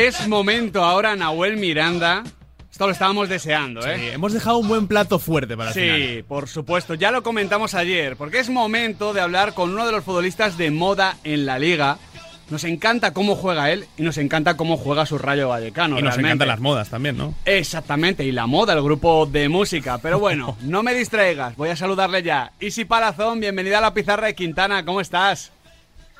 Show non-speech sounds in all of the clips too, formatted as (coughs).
Es momento ahora, Nahuel Miranda. Esto lo estábamos deseando, ¿eh? Sí, hemos dejado un buen plato fuerte para Sí, final. por supuesto. Ya lo comentamos ayer, porque es momento de hablar con uno de los futbolistas de moda en la liga. Nos encanta cómo juega él y nos encanta cómo juega su Rayo Vallecano. Y nos realmente. encantan las modas también, ¿no? Exactamente, y la moda, el grupo de música. Pero bueno, (laughs) no me distraigas, voy a saludarle ya. Isi Palazón, bienvenida a la pizarra de Quintana, ¿cómo estás?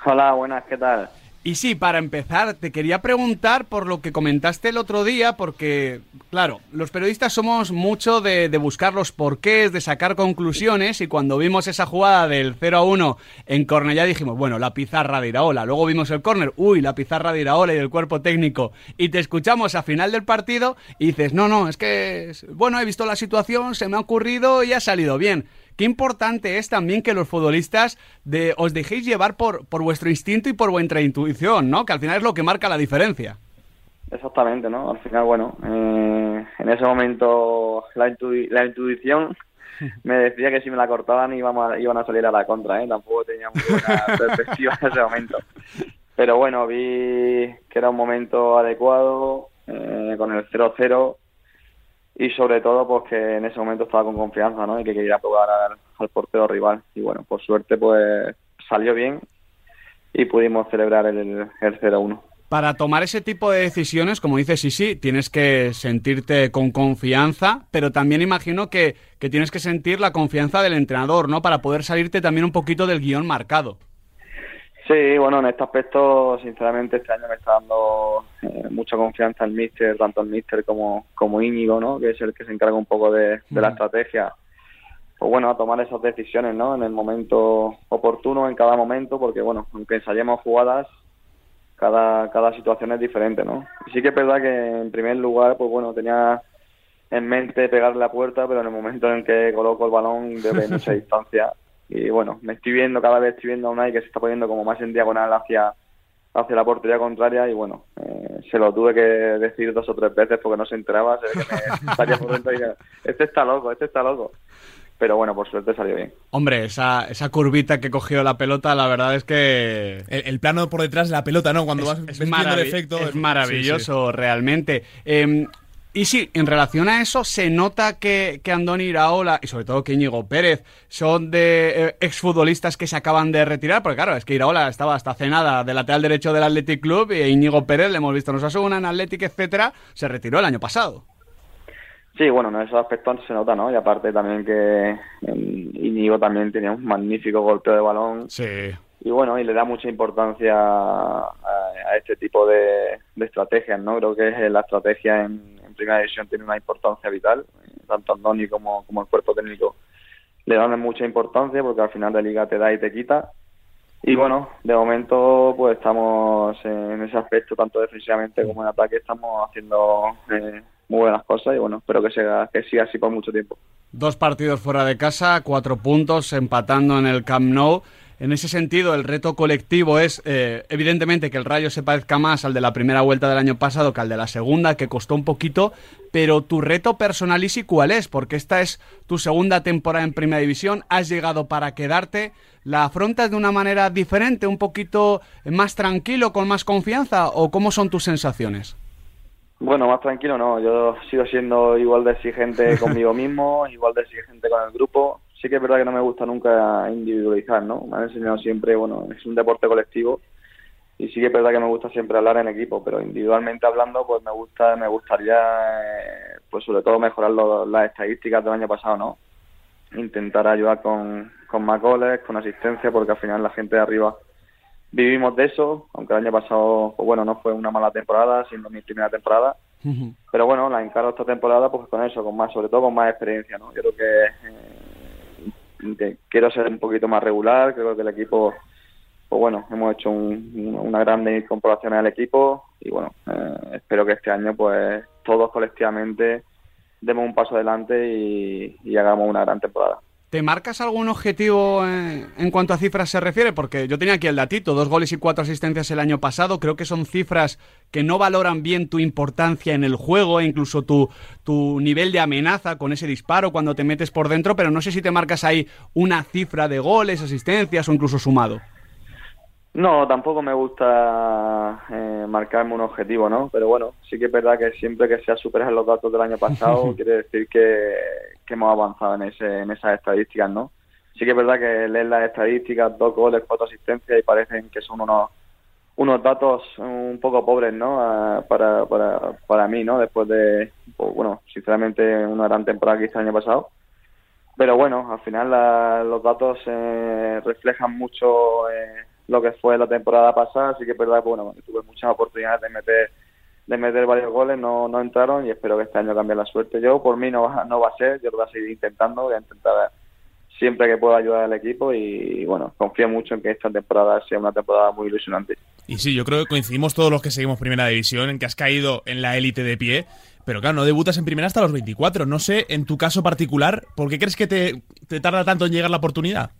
Hola, buenas, ¿qué tal? Y sí, para empezar, te quería preguntar por lo que comentaste el otro día, porque, claro, los periodistas somos mucho de, buscar los porqués, de sacar conclusiones, y cuando vimos esa jugada del 0 a 1 en Cornellá dijimos, bueno, la pizarra de Iraola. Luego vimos el córner, uy, la pizarra de Iraola y del cuerpo técnico. Y te escuchamos a final del partido y dices, no, no, es que, bueno, he visto la situación, se me ha ocurrido y ha salido bien. Qué importante es también que los futbolistas de, os dejéis llevar por, por vuestro instinto y por vuestra intuición, ¿no? Que al final es lo que marca la diferencia. Exactamente, ¿no? Al final, bueno, eh, en ese momento la, intu- la intuición (laughs) me decía que si me la cortaban íbamos a- iban a salir a la contra, ¿eh? Tampoco tenía muy buena (laughs) perspectiva en ese momento. Pero bueno, vi que era un momento adecuado eh, con el 0-0 y sobre todo pues que en ese momento estaba con confianza, ¿no? Y que quería probar al, al portero rival. Y bueno, por suerte pues salió bien y pudimos celebrar el, el 0-1. Para tomar ese tipo de decisiones, como dices, sí, sí, tienes que sentirte con confianza, pero también imagino que, que tienes que sentir la confianza del entrenador, ¿no? Para poder salirte también un poquito del guion marcado. Sí, bueno, en este aspecto, sinceramente, este año me está dando mucha confianza el míster, tanto el míster como, como Íñigo, ¿no? Que es el que se encarga un poco de, de la estrategia. Pues bueno, a tomar esas decisiones, ¿no? En el momento oportuno, en cada momento, porque bueno, aunque ensayemos jugadas, cada, cada situación es diferente, ¿no? Y sí que es verdad que en primer lugar, pues bueno, tenía en mente pegarle la puerta, pero en el momento en que coloco el balón hay mucha (laughs) distancia. Y bueno, me estoy viendo, cada vez estoy viendo a Unai que se está poniendo como más en diagonal hacia, hacia la portería contraria y bueno, eh, se lo tuve que decir dos o tres veces porque no se enteraba, se ve que me (laughs) salía por dentro y dije, este está loco, este está loco. Pero bueno, por suerte salió bien. Hombre, esa, esa curvita que cogió la pelota, la verdad es que El, el plano por detrás de la pelota, ¿no? Cuando vas es, viendo el efecto. es sí, maravilloso, realmente. Eh, y sí, en relación a eso, se nota que, que Andoni Iraola y sobre todo que Íñigo Pérez son de eh, exfutbolistas que se acaban de retirar, porque claro, es que Iraola estaba hasta hace nada de lateral derecho del Athletic Club y Íñigo Pérez, le hemos visto en Osasuna, en Athletic, etcétera, se retiró el año pasado. Sí, bueno, en esos aspectos se nota, ¿no? Y aparte también que eh, Íñigo también tenía un magnífico golpeo de balón Sí. y bueno, y le da mucha importancia a, a este tipo de, de estrategias, ¿no? Creo que es la estrategia en primera división tiene una importancia vital, eh, tanto Andoni como, como el cuerpo técnico le dan mucha importancia porque al final de liga te da y te quita. Y bueno, de momento pues estamos en ese aspecto, tanto defensivamente como en ataque, estamos haciendo eh, muy buenas cosas y bueno, espero que siga, que siga así por mucho tiempo. Dos partidos fuera de casa, cuatro puntos, empatando en el Camp Nou. En ese sentido, el reto colectivo es, eh, evidentemente, que el Rayo se parezca más al de la primera vuelta del año pasado que al de la segunda, que costó un poquito, pero tu reto personal, Isi, ¿cuál es? Porque esta es tu segunda temporada en Primera División, has llegado para quedarte, ¿la afrontas de una manera diferente, un poquito más tranquilo, con más confianza, o cómo son tus sensaciones? Bueno, más tranquilo no, yo sigo siendo igual de exigente (laughs) conmigo mismo, igual de exigente con el grupo. Sí que es verdad que no me gusta nunca individualizar, ¿no? Me han enseñado siempre, bueno, es un deporte colectivo y sí que es verdad que me gusta siempre hablar en equipo, pero individualmente hablando, pues me gusta, me gustaría, eh, pues sobre todo mejorar lo- las estadísticas del año pasado, ¿no? Intentar ayudar con, con más goles, con asistencia, porque al final la gente de arriba vivimos de eso, aunque el año pasado, pues bueno, no fue una mala temporada, siendo mi primera temporada, pero bueno, la encaro esta temporada pues con eso, con más, sobre todo con más experiencia, ¿no? Yo creo que, eh, que quiero ser un poquito más regular, creo que el equipo, pues bueno, hemos hecho un- una gran incorporación al equipo y bueno, eh, espero que este año pues todos colectivamente demos un paso adelante y, y hagamos una gran temporada. ¿Te marcas algún objetivo eh, en cuanto a cifras se refiere? Porque yo tenía aquí el datito, dos goles y cuatro asistencias el año pasado. Creo que son cifras que no valoran bien tu importancia en el juego e incluso tu, tu nivel de amenaza con ese disparo cuando te metes por dentro, pero no sé si te marcas ahí una cifra de goles, asistencias o incluso sumado. No, tampoco me gusta eh, marcarme un objetivo, ¿no? Pero bueno, sí que es verdad que siempre que sea superar los datos del año (laughs) pasado, quiere decir que, hemos avanzado en, ese, en esas estadísticas, ¿no? Sí que es verdad que leer las estadísticas, dos goles, cuatro asistencias y parecen que son unos unos datos un poco pobres, ¿no? Ah, para, para, para mí, ¿no? Después de, pues, bueno, sinceramente, una gran temporada que hice el año pasado. Pero bueno, al final los datos eh, reflejan mucho eh, lo que fue la temporada pasada, así que es verdad bueno, tuve muchas oportunidades de meter de meter varios goles, no, no entraron y espero que este año cambie la suerte. Yo, por mí, no va, no va a ser, yo lo voy a seguir intentando, voy a intentar siempre que pueda ayudar al equipo y, bueno, confío mucho en que esta temporada sea una temporada muy ilusionante. Y sí, yo creo que coincidimos todos los que seguimos Primera División en que has caído en la élite de pie, pero claro, no debutas en Primera hasta los 24. No sé, en tu caso particular, ¿por qué crees que te, te tarda tanto en llegar la oportunidad?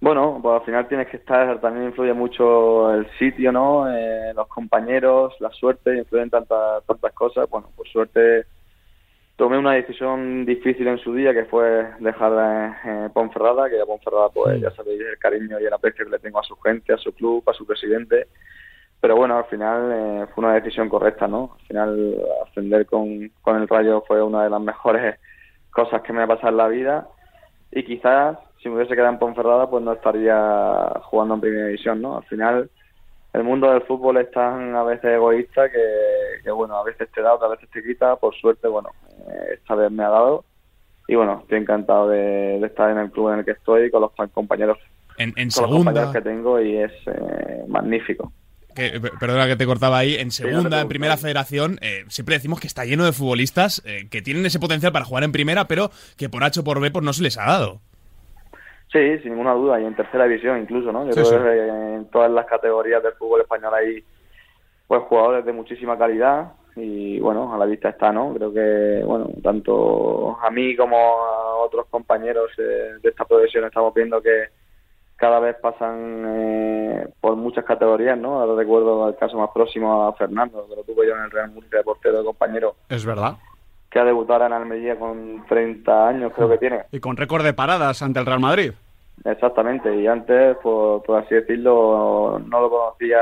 Bueno, pues al final tienes que estar, también influye mucho el sitio, ¿no? Eh, los compañeros, la suerte, influyen tantas, tantas cosas. Bueno, por suerte tomé una decisión difícil en su día, que fue dejar eh, Ponferrada, que a Ponferrada, pues ya sabéis el cariño y el aprecio que le tengo a su gente, a su club, a su presidente. Pero bueno, al final eh, fue una decisión correcta, ¿no? Al final ascender con, con el Rayo fue una de las mejores cosas que me ha pasado en la vida y quizás si me hubiese quedado en Ponferrada, pues no estaría jugando en primera división, ¿no? Al final, el mundo del fútbol es tan a veces egoísta que, bueno, a veces te da, otras veces te quita. Por suerte, bueno, eh, esta vez me ha dado. Y bueno, estoy encantado de, estar en el club en el que estoy, con los compañeros, en, con segunda... los compañeros que tengo y es eh, magnífico. Que, perdona que te cortaba ahí, en segunda, en primera federación, eh, siempre decimos que está lleno de futbolistas que tienen ese potencial para jugar en primera, pero que por H o por B pues no se les ha dado. Sí, sin ninguna duda, y en tercera división incluso, ¿no? Yo creo que en todas las categorías del fútbol español hay pues jugadores de muchísima calidad y bueno, a la vista está, ¿no? Creo que, bueno, tanto a mí como a otros compañeros eh, de esta profesión estamos viendo que cada vez pasan eh, por muchas categorías, ¿no? Ahora recuerdo el caso más próximo a Fernando, que lo tuve yo en el Real Murcia de portero de compañero. Es verdad que ha debutado en Almería con 30 años, creo que tiene. Y con récord de paradas ante el Real Madrid. Exactamente, y antes, por, así decirlo, no lo conocía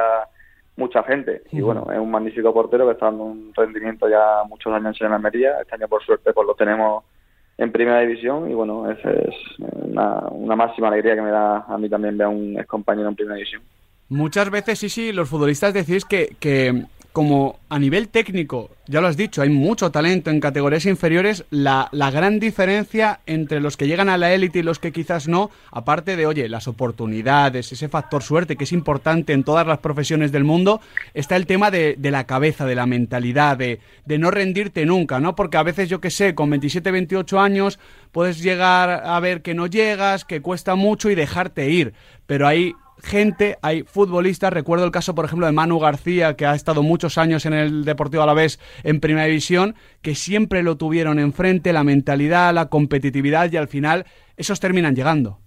mucha gente. Y bueno, es un magnífico portero que está dando un rendimiento ya muchos años en Almería. Este año, por suerte, pues lo tenemos en primera división y bueno, esa es una, una máxima alegría que me da a mí también ver a un ex compañero en primera división. Muchas veces, sí, sí, los futbolistas decís que, que como a nivel técnico, ya lo has dicho, hay mucho talento en categorías inferiores, la, la gran diferencia entre los que llegan a la élite y los que quizás no, aparte de, oye, las oportunidades, ese factor suerte que es importante en todas las profesiones del mundo, está el tema de, de la cabeza, de la mentalidad, de, de, no rendirte nunca, ¿no? Porque a veces, yo que sé, con 27, 28 años puedes llegar a ver que no llegas, que cuesta mucho y dejarte ir, pero hay gente, hay futbolistas, recuerdo el caso, por ejemplo, de Manu García, que ha estado muchos años en el Deportivo Alavés en Primera División, que siempre lo tuvieron enfrente, la mentalidad, la competitividad, y al final esos terminan llegando.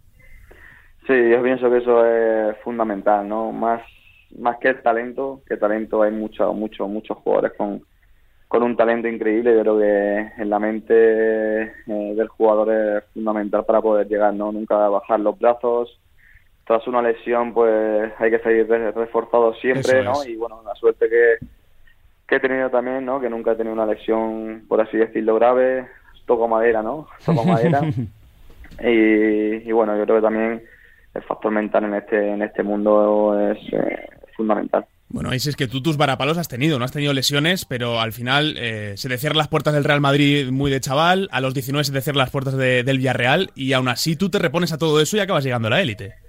Sí, yo pienso que eso es fundamental, ¿no? Más, más que el talento, que talento hay muchos, muchos, muchos jugadores con, con un talento increíble. Yo creo que en la mente eh, del jugador es fundamental para poder llegar, ¿no? Nunca bajar los brazos, tras una lesión pues hay que seguir reforzado siempre, ¿no? Y bueno, la suerte que, que he tenido también, ¿no? Que nunca he tenido una lesión, por así decirlo, grave. Toco madera, ¿no? Toco madera. (laughs) y, bueno, yo creo que también el factor mental en este, en este mundo es eh, fundamental. Bueno, ahí es que tú tus varapalos has tenido, no has tenido lesiones, pero al final eh, se te cierran las puertas del Real Madrid muy de chaval, a los 19 se te cierran las puertas del Villarreal y aún así tú te repones a todo eso y acabas llegando a la élite.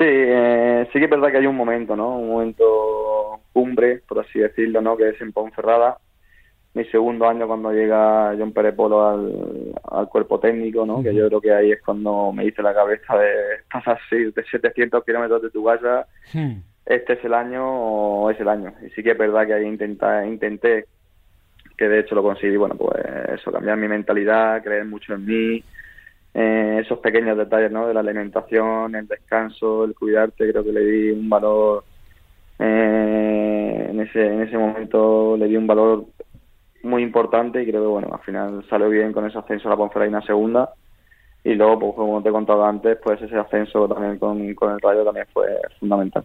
Sí, eh, sí que es verdad que hay un momento, ¿no? Un momento cumbre, por así decirlo, ¿no? Que es en Ponferrada. Mi segundo año cuando llega John Pérez Polo al, cuerpo técnico, ¿no? Que yo creo que ahí es cuando me hice la cabeza de pasar de 700 kilómetros de tu casa. Hmm. Este es el año o es el año. Y sí que es verdad que ahí intenta, intenté, que de hecho lo conseguí, bueno, pues eso, cambiar mi mentalidad, creer mucho en mí, eh, esos pequeños detalles ¿no? de la alimentación, el descanso, el cuidarte, creo que le di un valor, eh, en, ese, en ese momento le di un valor muy importante y creo que bueno, al final salió bien con ese ascenso a la Ponferradina segunda y luego, pues, como te he contado antes, pues ese ascenso también con, con el Rayo también fue fundamental.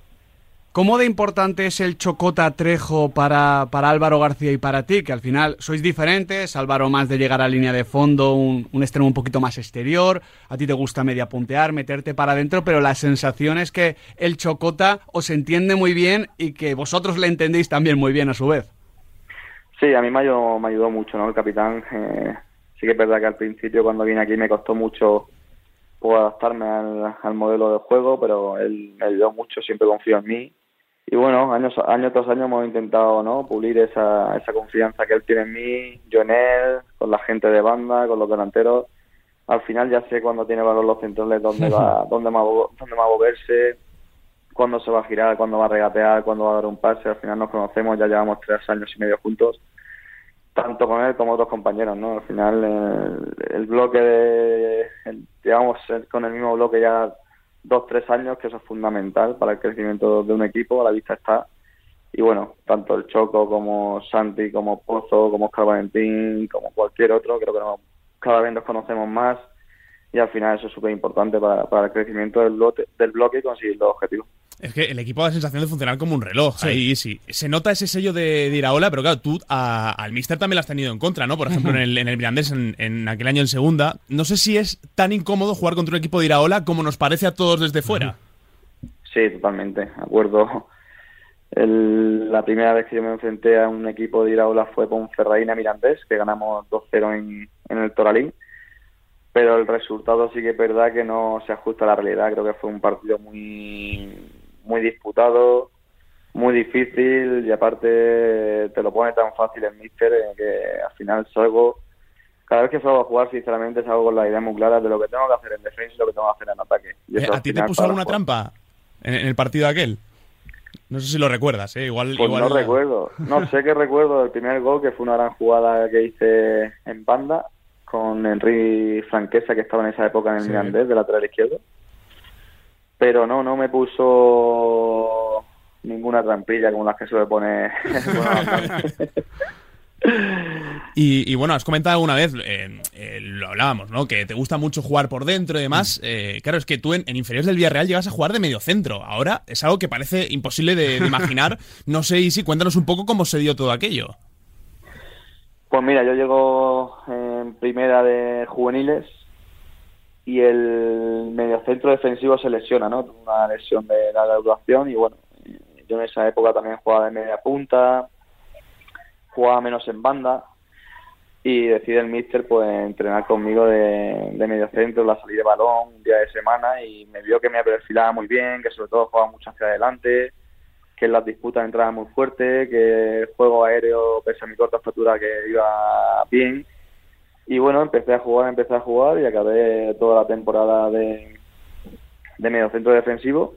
¿Cómo de importante es el Chocota Trejo para, para Álvaro García y para ti? Que al final sois diferentes, Álvaro más de llegar a línea de fondo, un, extremo un poquito más exterior, a ti te gusta media puntear, meterte para adentro, pero la sensación es que el Chocota os entiende muy bien y que vosotros le entendéis también muy bien a su vez. Sí, a mí me ayudó, me ayudó mucho, ¿no? El capitán, eh, sí que es verdad que al principio cuando vine aquí me costó mucho pues, adaptarme al modelo de juego, pero él me ayudó mucho, siempre confío en mí y bueno, años, año tras año hemos intentado ¿no? pulir esa, esa confianza que él tiene en mí, yo en él, con la gente de banda, con los delanteros. Al final ya sé cuando tiene valor los centrales, dónde va, (laughs) dónde va, dónde va a moverse, cuándo se va a girar, cuándo va a regatear, cuándo va a dar un pase. Al final nos conocemos, ya llevamos tres años y medio juntos, tanto con él como otros compañeros. ¿no? Al final el, el bloque de, el, digamos, con el mismo bloque ya dos, tres años, que eso es fundamental para el crecimiento de un equipo, a la vista está. Y bueno, tanto el Choco como Santi, como Pozo, como Oscar Valentín, como cualquier otro, creo que cada vez nos conocemos más y al final eso es súper importante para, para, el crecimiento del bloque, del bloque y conseguir los objetivos. Es que el equipo da la sensación de funcionar como un reloj. Sí. Ahí sí. Se nota ese sello de, de Iraola, pero claro, tú a, al Mister también lo has tenido en contra, ¿no? Por ejemplo, en el, en el Mirandés, en, en, aquel año en segunda. No sé si es tan incómodo jugar contra un equipo de Iraola como nos parece a todos desde fuera. Sí, totalmente. Acuerdo. El, la primera vez que yo me enfrenté a un equipo de Iraola fue con Ferraína Mirandés, que ganamos 2-0 en, en el Toralín pero el resultado sí que es verdad que no se ajusta a la realidad. Creo que fue un partido muy muy disputado, muy difícil y aparte te lo pone tan fácil el míster que al final salgo, cada vez que salgo a jugar sinceramente salgo con la idea muy clara de lo que tengo que hacer en defensa y lo que tengo que hacer en ataque. Y eso, ¿A ti te puso alguna jugar. trampa en, en, el partido aquel? No sé si lo recuerdas, ¿eh? Igual, pues igual no recuerdo. No sé que recuerdo el primer gol, que fue una gran jugada que hice en banda con Henry Franquesa, que estaba en esa época en el sí. Mirandés, de lateral izquierdo pero no, no me puso ninguna trampilla como las que suele poner. (laughs) y, y, bueno, has comentado alguna vez, eh, eh, lo hablábamos, ¿no? Que te gusta mucho jugar por dentro y demás. Eh, claro, es que tú en, en, inferiores del Villarreal llegas a jugar de medio centro. Ahora es algo que parece imposible de, de imaginar. (laughs) no sé, y si cuéntanos un poco cómo se dio todo aquello. Pues mira, yo llego en primera de juveniles y el mediocentro defensivo se lesiona, ¿no? Una lesión de larga duración y bueno, yo en esa época también jugaba de media punta, jugaba menos en banda y decide el míster pues entrenar conmigo de, de mediocentro, la salida de balón un día de semana y me vio que me perfilaba muy bien, que sobre todo jugaba mucho hacia adelante, que las disputas entraba muy fuerte, que el juego aéreo, pese a mi corta estatura, que iba bien y bueno, empecé a jugar, empecé a jugar y acabé toda la temporada de, de medio centro defensivo.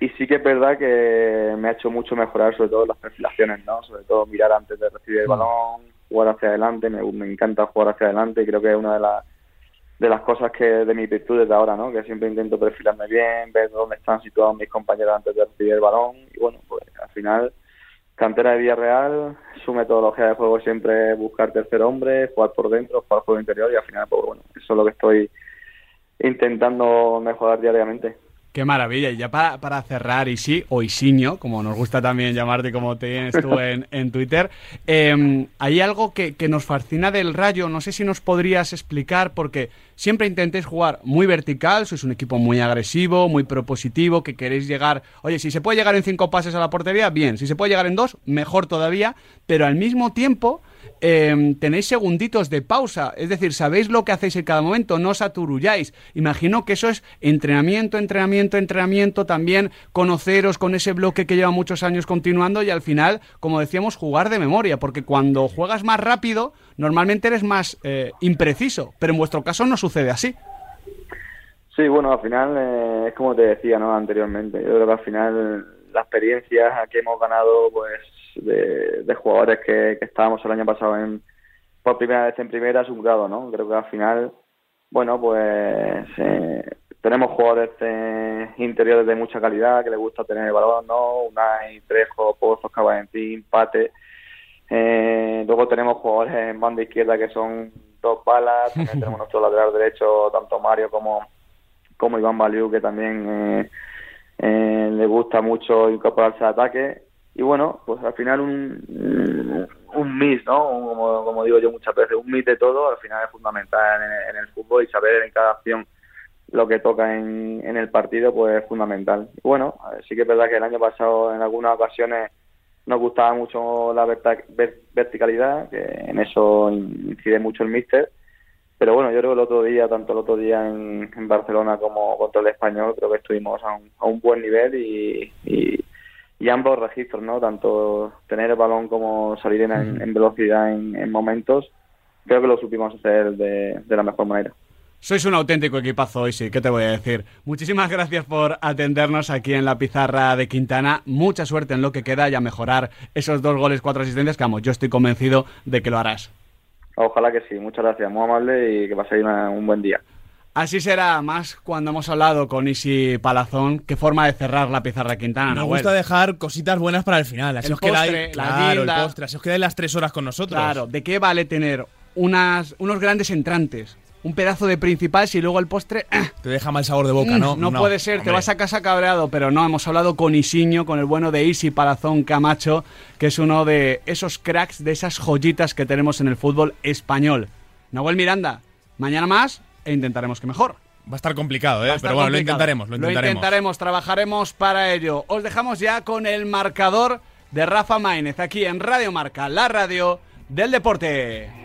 Y sí que es verdad que me ha hecho mucho mejorar, sobre todo las perfilaciones, ¿no? Sobre todo mirar antes de recibir el balón, jugar hacia adelante. Me, me encanta jugar hacia adelante y creo que es una de las de las cosas que de mis virtudes de ahora, ¿no? Que siempre intento perfilarme bien, ver dónde están situados mis compañeros antes de recibir el balón y bueno, pues al final cantera de Villarreal, su metodología de juego siempre es buscar tercer hombre, jugar por dentro, jugar por el interior y al final, pues bueno, eso es lo que estoy intentando mejorar diariamente. Qué maravilla. Y ya para, para cerrar, Isi, o Isiño, como nos gusta también llamarte, como te tienes tú en, (laughs) en Twitter, eh, hay algo que, que, nos fascina del Rayo, no sé si nos podrías explicar, porque siempre intentéis jugar muy vertical, sois un equipo muy agresivo, muy propositivo, que queréis llegar, oye, si se puede llegar en cinco pases a la portería, bien, si se puede llegar en dos, mejor todavía, pero al mismo tiempo eh, tenéis segunditos de pausa, es decir, sabéis lo que hacéis en cada momento, no os aturulláis. Imagino que eso es entrenamiento, entrenamiento, entrenamiento, también conoceros con ese bloque que lleva muchos años continuando y al final, como decíamos, jugar de memoria, porque cuando juegas más rápido, normalmente eres más eh, impreciso, pero en vuestro caso no sucede así. Sí, bueno, al final eh, es como te decía ¿no? anteriormente, yo creo que al final la experiencia que hemos ganado pues de, jugadores que, estábamos el año pasado en por primera vez en primera es un grado, ¿no? Creo que al final, bueno, pues eh, tenemos jugadores interiores de mucha calidad que les gusta tener el balón, ¿no? Unai, Trejo, Pozos, Cabalentín, Pate. Eh, luego tenemos jugadores en banda izquierda que son dos balas, también (laughs) tenemos nuestro lateral derecho, tanto Mario como, como Iván Baliu, que también eh, eh, le gusta mucho incorporarse al ataque. Y bueno, pues al final un, un mix, ¿no? como, como, digo yo muchas veces, un mix de todo, al final es fundamental en, el fútbol y saber en cada acción lo que toca en, en el partido, pues es fundamental. Y bueno, sí que es verdad que el año pasado en algunas ocasiones nos gustaba mucho la verticalidad, que en eso incide mucho el míster. Pero bueno, yo creo que el otro día, tanto el otro día en, Barcelona como contra el español, creo que estuvimos a un, a un buen nivel y, y, ambos registros, ¿no? Tanto tener el balón como salir en, velocidad en, momentos, creo que lo supimos hacer de la mejor manera. Sois un auténtico equipazo hoy, sí, ¿qué te voy a decir? Muchísimas gracias por atendernos aquí en la pizarra de Quintana. Mucha suerte en lo que queda y a mejorar esos dos goles, cuatro asistencias, que vamos, yo estoy convencido de que lo harás. Ojalá que sí, muchas gracias, muy amable y que paséis un buen día. Así será más cuando hemos hablado con Isi Palazón. Qué forma de cerrar la pizarra Quintana. Nos gusta dejar cositas buenas para el final. Así os quedáis, la os quedáis las tres horas con nosotros. Claro, ¿de qué vale tener unas, unos grandes entrantes? Un pedazo de principal y luego el postre... (coughs) Te deja mal sabor de boca, ¿no? No, puede ser, te vas a casa cabreado, pero no, hemos hablado con Isiño, con el bueno de Isi Palazón Camacho, que es uno de esos cracks, de esas joyitas que tenemos en el fútbol español. Nahuel Miranda, mañana más e intentaremos que mejor. Va a estar complicado, ¿eh? Pero bueno, lo intentaremos, lo intentaremos. Lo intentaremos, trabajaremos para ello. Os dejamos ya con el marcador de Rafa Maínez aquí en Radio Marca, la radio del deporte.